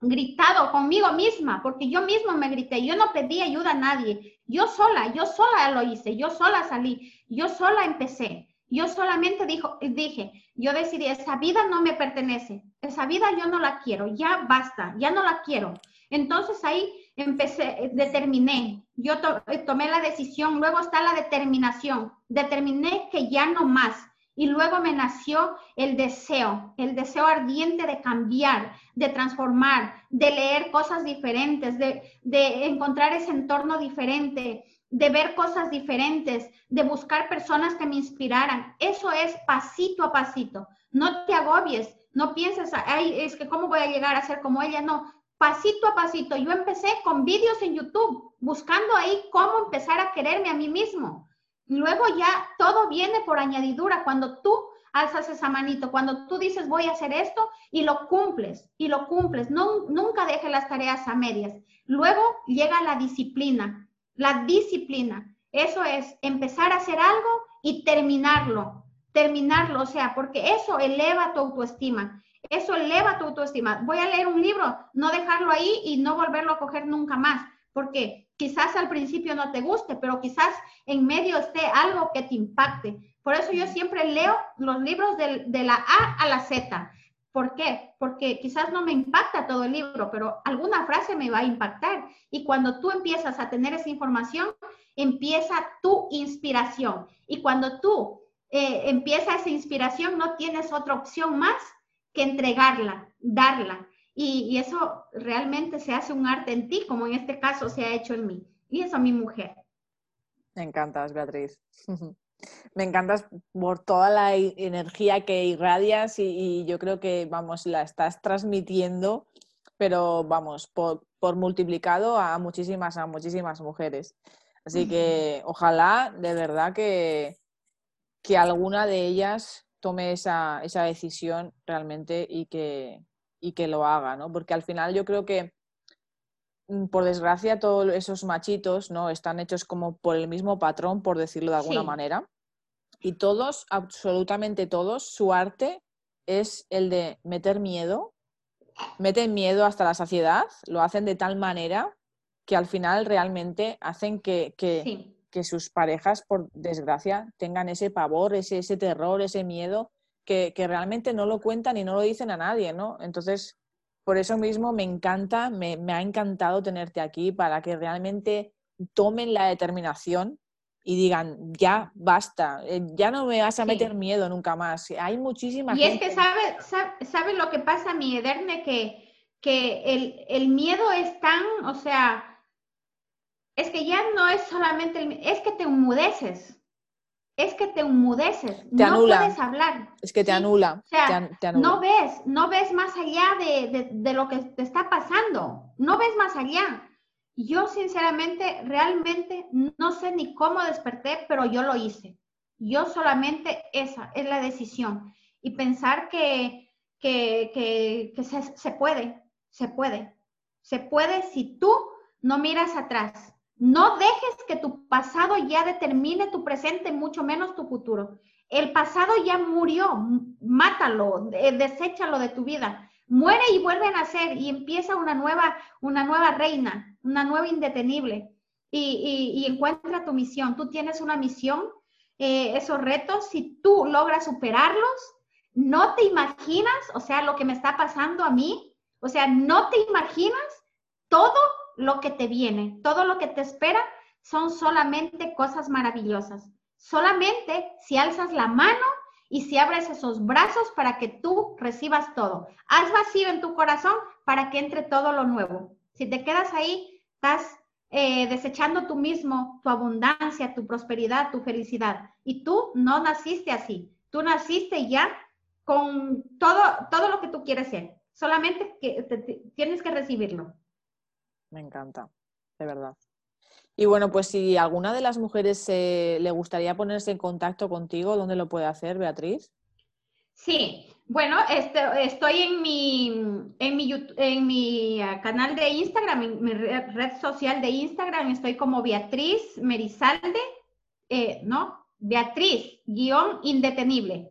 gritado conmigo misma, porque yo misma me grité, yo no pedí ayuda a nadie, yo sola, yo sola lo hice, yo sola salí, yo sola empecé, yo solamente dijo, dije, yo decidí, esa vida no me pertenece, esa vida yo no la quiero, ya basta, ya no la quiero. Entonces ahí empecé, determiné, yo tomé la decisión, luego está la determinación, determiné que ya no más, y luego me nació el deseo, el deseo ardiente de cambiar, de transformar, de leer cosas diferentes, de, encontrar ese entorno diferente, de ver cosas diferentes, de buscar personas que me inspiraran. Eso es pasito a pasito. No te agobies, no pienses, ay, es que cómo voy a llegar a ser como ella. No, pasito a pasito. Yo empecé con vídeos en YouTube, buscando ahí cómo empezar a quererme a mí mismo. Luego ya todo viene por añadidura cuando tú alzas esa manito, cuando tú dices voy a hacer esto y lo cumples y lo cumples. No, nunca dejes las tareas a medias. Luego llega la disciplina. La disciplina. Eso es empezar a hacer algo y terminarlo. Terminarlo, o sea, porque eso eleva tu autoestima. Eso eleva tu autoestima. Voy a leer un libro, no dejarlo ahí y no volverlo a coger nunca más porque quizás al principio no te guste, pero quizás en medio esté algo que te impacte. Por eso yo siempre leo los libros de, la A a la Z. ¿Por qué? Porque quizás no me impacta todo el libro, pero alguna frase me va a impactar. Y cuando tú empiezas a tener esa información, empieza tu inspiración. Y cuando tú eh, empiezas esa inspiración, no tienes otra opción más que entregarla, darla. Y, eso realmente se hace un arte en ti, como en este caso se ha hecho en mí. Y eso a mi mujer. Me encantas, Beatriz. Me encantas por toda la energía que irradias y, yo creo que, vamos, la estás transmitiendo, pero vamos, por, multiplicado a muchísimas, a muchísimas mujeres. Así que ojalá de verdad que, que alguna de ellas tome esa, esa decisión realmente y que, y que lo haga, ¿no? Porque al final yo creo que, mm, por desgracia, todos esos machitos, ¿no? Están hechos como por el mismo patrón, por decirlo de alguna manera. Y todos, absolutamente todos, su arte es el de meter miedo, meten miedo hasta la saciedad, lo hacen de tal manera que al final realmente hacen que, que, sus parejas, por desgracia, tengan ese pavor, ese, ese terror, ese miedo que, realmente no lo cuentan y no lo dicen a nadie, ¿no? Entonces, por eso mismo me encanta, me, ha encantado tenerte aquí para que realmente tomen la determinación y digan, ya basta, eh, ya no me vas a meter miedo nunca más. Hay muchísima y es que sabe, sabe, lo que pasa, mi Ederne, que, que el, el, miedo es tan, o sea, es que ya no es solamente el, es que te enmudeces. Es que te enmudeces. Te no anula. puedes hablar. Es que te anula. O sea, te an- te anula. no ves, no ves más allá de, de- de lo que te está pasando. No ves más allá. Yo sinceramente, realmente no sé ni cómo desperté, pero yo lo hice. Yo solamente esa es la decisión. Y pensar que, que, que, que se, se puede, se puede. Se puede si tú no miras atrás. No dejes que tu pasado ya determine tu presente, mucho menos tu futuro. El pasado ya murió, mátalo, de- deséchalo de tu vida. Muere y vuelve a nacer y empieza una nueva, una nueva reina, una nueva indetenible. Y encuentra tu misión. Tú tienes una misión, eh, esos retos, si tú logras superarlos, no te imaginas, o sea, lo que me está pasando a mí, o sea, no te imaginas todo lo que te viene, todo lo que te espera son solamente cosas maravillosas. Solamente si alzas la mano y si abres esos brazos para que tú recibas todo. Haz vacío en tu corazón para que entre todo lo nuevo. Si te quedas ahí, estás eh, desechando tú mismo tu abundancia, tu prosperidad, tu felicidad. Y tú no naciste así. Tú naciste ya con todo, todo lo que tú quieres ser. Solamente que tienes que recibirlo. Me encanta, de verdad. Y bueno, pues si alguna de las mujeres eh, le gustaría ponerse en contacto contigo, ¿dónde lo puede hacer, Beatriz? Sí, bueno, este, estoy en mi, en mi, en mi ah, canal de Instagram, en mi red, red social de Instagram, estoy como Beatriz Merizalde, eh, ¿no? Beatriz, guion indetenible.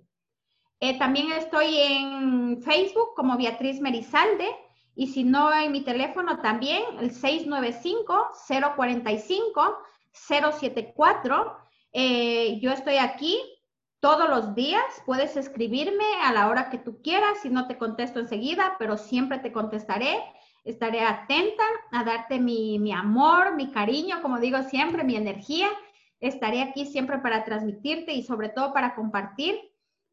Eh, también estoy en Facebook como Beatriz Merizalde y si no en mi teléfono también, el 695-045-074. Eh, yo estoy aquí todos los días. Puedes escribirme a la hora que tú quieras. Si no te contesto enseguida, pero siempre te contestaré. Estaré atenta a darte mi, mi amor, mi cariño, como digo siempre, mi energía. Estaré aquí siempre para transmitirte y sobre todo para compartir.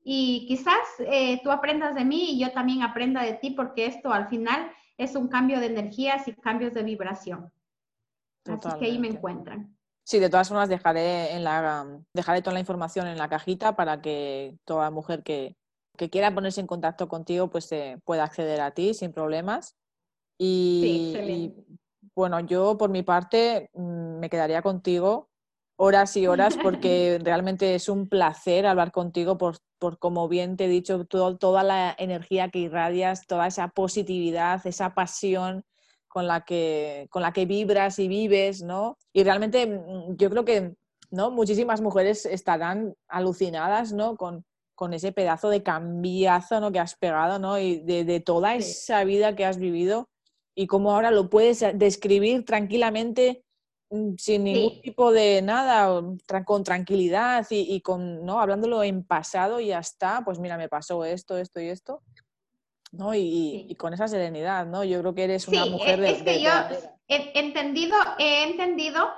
Y quizás eh, tú aprendas de mí y yo también aprenda de ti porque esto al final es un cambio de energías y cambios de vibración. Así que ahí me Totalmente. encuentran. Sí, de todas formas dejaré en la dejaré toda la información en la cajita para que toda mujer que, que quiera ponerse en contacto contigo pues eh, pueda acceder a ti sin problemas. Y, Sí, y, bueno, yo por mi parte mm, me quedaría contigo horas y horas porque realmente es un placer hablar contigo por, por como bien te he dicho, todo- toda la energía que irradias, toda esa positividad, esa pasión con la que, con la que vibras y vives, ¿no? Y realmente mm, yo creo que ¿no? muchísimas mujeres estarán alucinadas, ¿no? Con, con ese pedazo de cambiazo ¿no? que has pegado, ¿no? Y de, de toda Sí. esa vida que has vivido y cómo ahora lo puedes describir tranquilamente sin ningún Sí. tipo de nada, con tranquilidad y, y con, ¿no? Hablándolo en pasado y ya está, pues mira, me pasó esto, esto y esto, ¿no? Y, y- Sí. y con esa serenidad, ¿no? Yo creo que eres una Sí, mujer e- de, es que de- yo he entendido, he entendido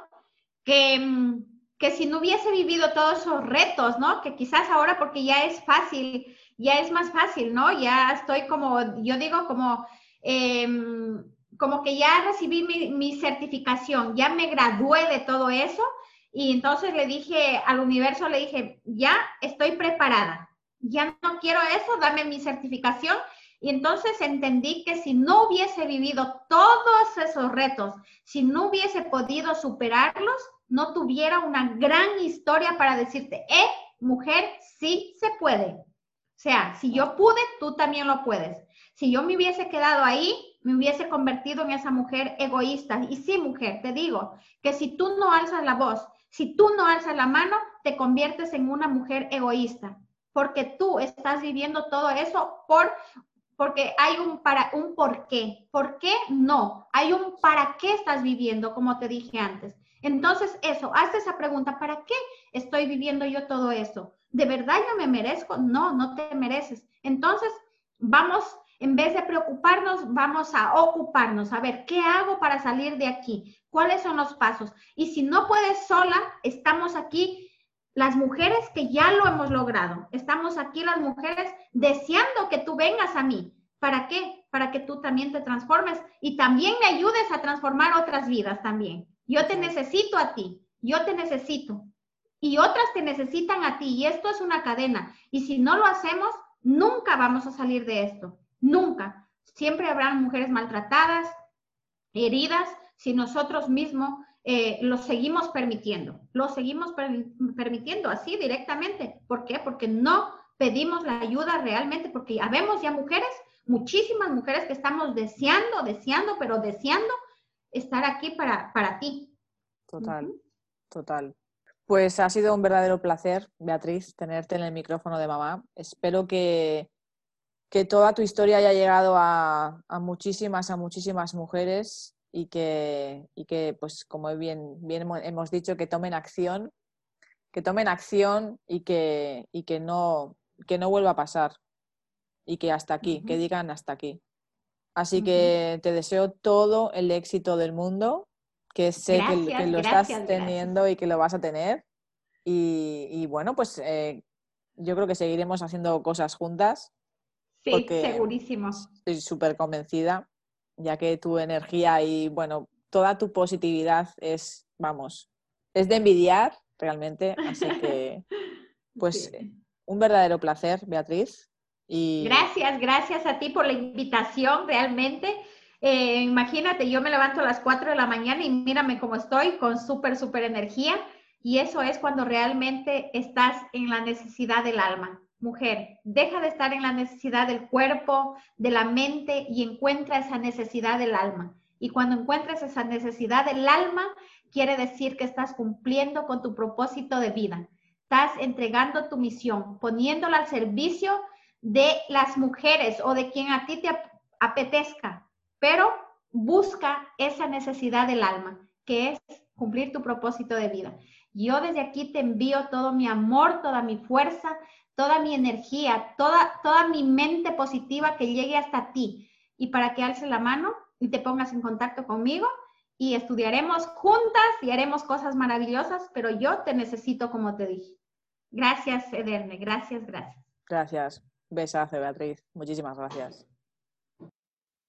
que, mm, que si no hubiese vivido todos esos retos, ¿no? Que quizás ahora porque ya es fácil, ya es más fácil, ¿no? Ya estoy como, yo digo como, em, como que ya recibí mi, certificación, ya me gradué de todo eso y entonces le dije al universo, le dije, ya estoy preparada, ya no quiero eso, dame mi certificación y entonces entendí que si no hubiese vivido todos esos retos, si no hubiese podido superarlos, no tuviera una gran historia para decirte, eh, mujer, sí se puede. O sea, si yo pude, tú también lo puedes. Si yo me hubiese quedado ahí, me hubiese convertido en esa mujer egoísta. Y sí, mujer, te digo que si tú no alzas la voz, si tú no alzas la mano, te conviertes en una mujer egoísta, porque tú estás viviendo todo eso por porque hay un para un por qué. ¿Por qué? No, hay un para qué estás viviendo, como te dije antes. Entonces, eso, haz esa pregunta, ¿para qué estoy viviendo yo todo eso? ¿De verdad yo me merezco? No, no te mereces. Entonces, vamos, en vez de preocuparnos, vamos a ocuparnos, a ver, ¿qué hago para salir de aquí? ¿Cuáles son los pasos? Y si no puedes sola, estamos aquí las mujeres que ya lo hemos logrado. Estamos aquí las mujeres deseando que tú vengas a mí. ¿Para qué? Para que tú también te transformes y también me ayudes a transformar otras vidas también. Yo te necesito a ti, yo te necesito. Y otras te necesitan a ti. Y esto es una cadena. Y si no lo hacemos, nunca vamos a salir de esto. Nunca. Siempre habrán mujeres maltratadas, heridas, si nosotros mismos eh, lo seguimos permitiendo. Lo seguimos permitiendo así directamente. ¿Por qué? Porque no pedimos la ayuda realmente, porque habemos ya mujeres, muchísimas mujeres que estamos deseando, deseando, pero deseando estar aquí para, para ti. Total, total. Pues ha sido un verdadero placer, Beatriz, tenerte en el micrófono de mamá. Espero que, que toda tu historia haya llegado a, a muchísimas, a muchísimas mujeres y que, y que pues como bien, bien hemos dicho, que tomen acción, que tomen acción y que, y que, no, que no vuelva a pasar y que hasta aquí, que digan hasta aquí. Así que te deseo todo el éxito del mundo, que sé que, lo estás teniendo y que lo vas a tener. Y, bueno, pues eh, yo creo que seguiremos haciendo cosas juntas. Sí, segurísimo. Estoy súper convencida ya que tu energía y, bueno, toda tu positividad es, vamos, es de envidiar realmente. Así que, pues, un verdadero placer, Beatriz. Y... Gracias, gracias a ti por la invitación, realmente. Eh, imagínate, yo me levanto a las 4 de la mañana y mírame cómo estoy, con súper, súper energía. Y eso es cuando realmente estás en la necesidad del alma mujer, deja de estar en la necesidad del cuerpo, de la mente y encuentra esa necesidad del alma. Y cuando encuentres esa necesidad del alma, quiere decir que estás cumpliendo con tu propósito de vida. Estás entregando tu misión, poniéndola al servicio de las mujeres o de quien a ti te apetezca, pero busca esa necesidad del alma, que es cumplir tu propósito de vida. Yo desde aquí te envío todo mi amor, toda mi fuerza, toda mi energía, toda, toda mi mente positiva que llegue hasta ti y para que alces la mano y te pongas en contacto conmigo y estudiaremos juntas y haremos cosas maravillosas, pero yo te necesito como te dije. Gracias, Ederne, gracias, gracias. Gracias. Besazo, Beatriz. Muchísimas gracias.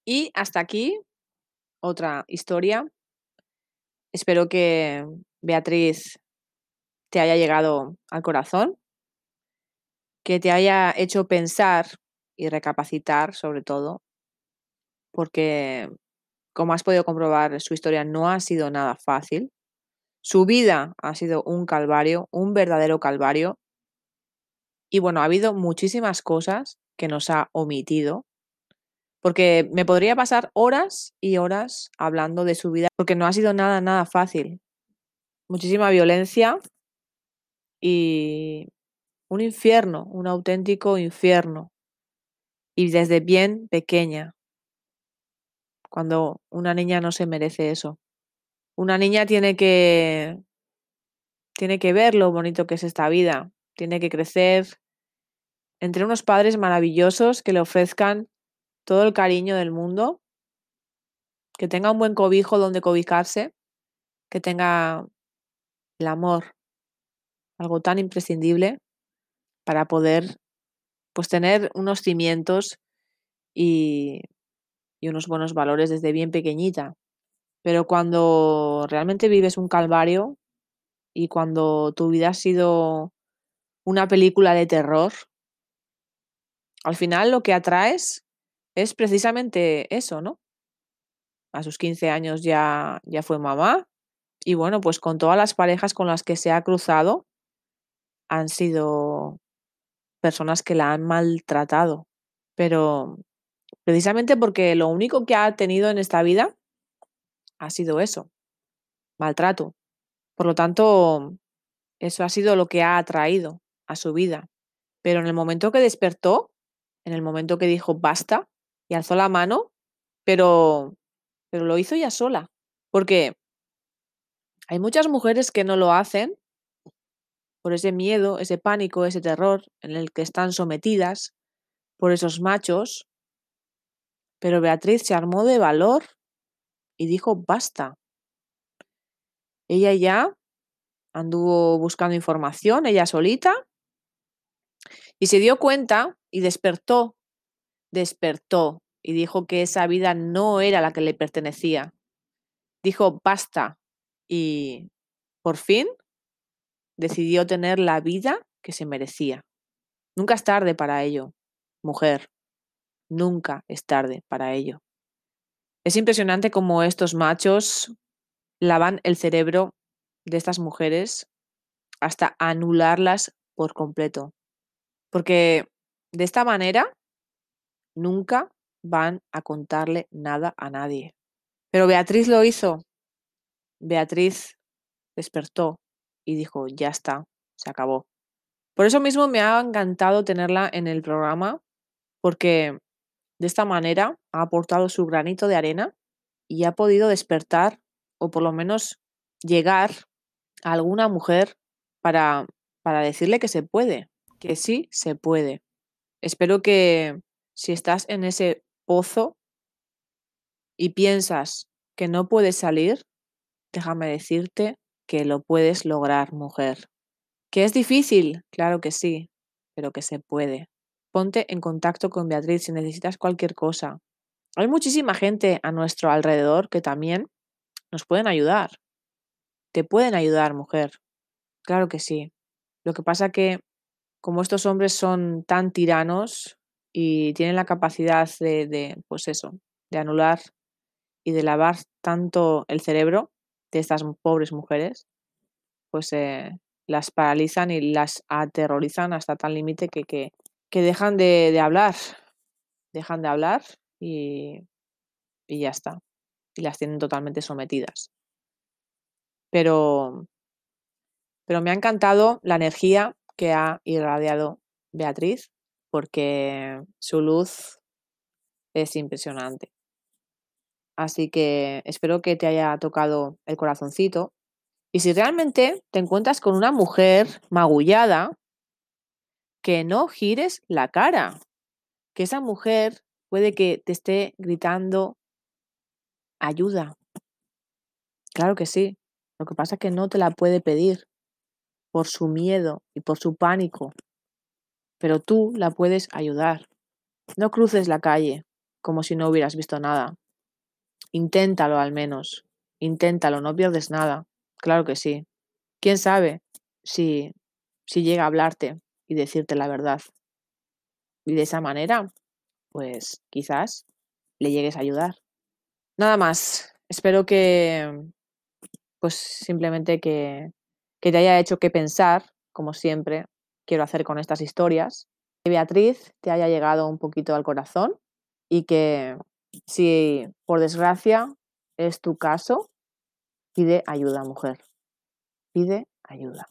Y hasta aquí otra historia. Espero que Beatriz te haya llegado al corazón que te haya hecho pensar y recapacitar sobre todo, porque como has podido comprobar, su historia no ha sido nada fácil. Su vida ha sido un calvario, un verdadero calvario. Y bueno, ha habido muchísimas cosas que nos ha omitido, porque me podría pasar horas y horas hablando de su vida, porque no ha sido nada, nada fácil. Muchísima violencia y un infierno, un auténtico infierno. Y desde bien pequeña, cuando una niña no se merece eso. Una niña tiene que tiene que ver lo bonito que es esta vida, tiene que crecer entre unos padres maravillosos que le ofrezcan todo el cariño del mundo, que tenga un buen cobijo donde cobijarse, que tenga el amor, algo tan imprescindible para poder pues tener unos cimientos y, unos buenos valores desde bien pequeñita. Pero cuando realmente vives un calvario y cuando tu vida ha sido una película de terror, al final lo que atraes es precisamente eso, ¿no? A sus 15 años ya, ya fue mamá y bueno, pues con todas las parejas con las que se ha cruzado han sido personas que la han maltratado, pero precisamente porque lo único que ha tenido en esta vida ha sido eso, maltrato. Por lo tanto, eso ha sido lo que ha atraído a su vida. Pero en el momento que despertó, en el momento que dijo basta y alzó la mano, pero, pero lo hizo ya sola. Porque hay muchas mujeres que no lo hacen por ese miedo, ese pánico, ese terror en el que están sometidas por esos machos. Pero Beatriz se armó de valor y dijo basta. Ella ya anduvo buscando información, ella solita, y se dio cuenta y despertó, despertó y dijo que esa vida no era la que le pertenecía. Dijo basta, y por fin decidió tener la vida que se merecía. Nunca es tarde para ello, mujer. Nunca es tarde para ello. Es impresionante cómo estos machos lavan el cerebro de estas mujeres hasta anularlas por completo. Porque de esta manera nunca van a contarle nada a nadie. Pero Beatriz lo hizo. Beatriz despertó y dijo, ya está, se acabó. Por eso mismo me ha encantado tenerla en el programa, porque de esta manera ha aportado su granito de arena y ha podido despertar o por lo menos llegar a alguna mujer para, para decirle que se puede, que sí se puede. Espero que si estás en ese pozo y piensas que no puedes salir, déjame decirte que lo puedes lograr, mujer. ¿Que es difícil? Claro que sí, pero que se puede. Ponte en contacto con Beatriz si necesitas cualquier cosa. Hay muchísima gente a nuestro alrededor que también nos pueden ayudar. Te pueden ayudar, mujer. Claro que sí. Lo que pasa que como estos hombres son tan tiranos y tienen la capacidad de, de pues eso, de anular y de lavar tanto el cerebro de estas pobres mujeres, pues eh, las paralizan y las aterrorizan hasta tal límite que, que, que, dejan de, de, hablar, dejan de hablar y, y ya está. Y las tienen totalmente sometidas. Pero, pero me ha encantado la energía que ha irradiado Beatriz, porque su luz es impresionante. Así que espero que te haya tocado el corazoncito. Y si realmente te encuentras con una mujer magullada, que no gires la cara. Que esa mujer puede que te esté gritando ayuda. Claro que sí. Lo que pasa es que no te la puede pedir por su miedo y por su pánico. Pero tú la puedes ayudar. No cruces la calle como si no hubieras visto nada. Inténtalo al menos. Inténtalo, no pierdes nada. Claro que sí. ¿Quién sabe si, si llega a hablarte y decirte la verdad? Y de esa manera, pues quizás le llegues a ayudar. Nada más. Espero que, pues simplemente que, que te haya hecho que pensar, como siempre quiero hacer con estas historias, que Beatriz te haya llegado un poquito al corazón y que si por desgracia es tu caso, pide ayuda, mujer. Pide ayuda.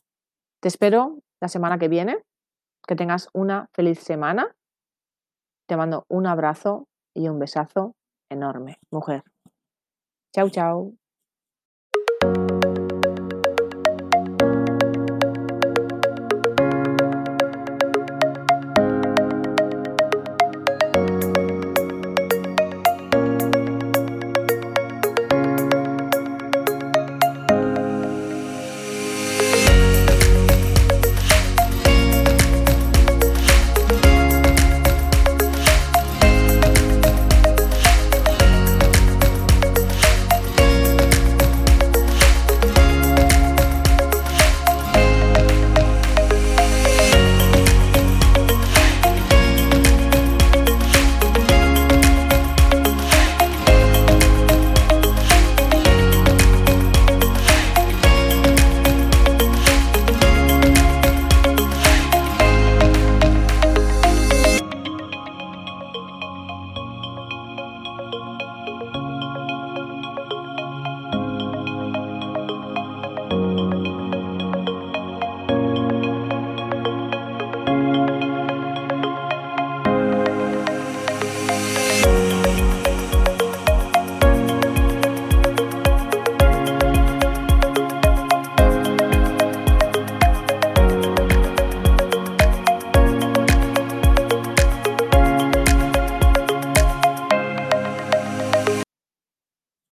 Te espero la semana que viene. Que tengas una feliz semana. Te mando un abrazo y un besazo enorme, mujer. Chao, chao.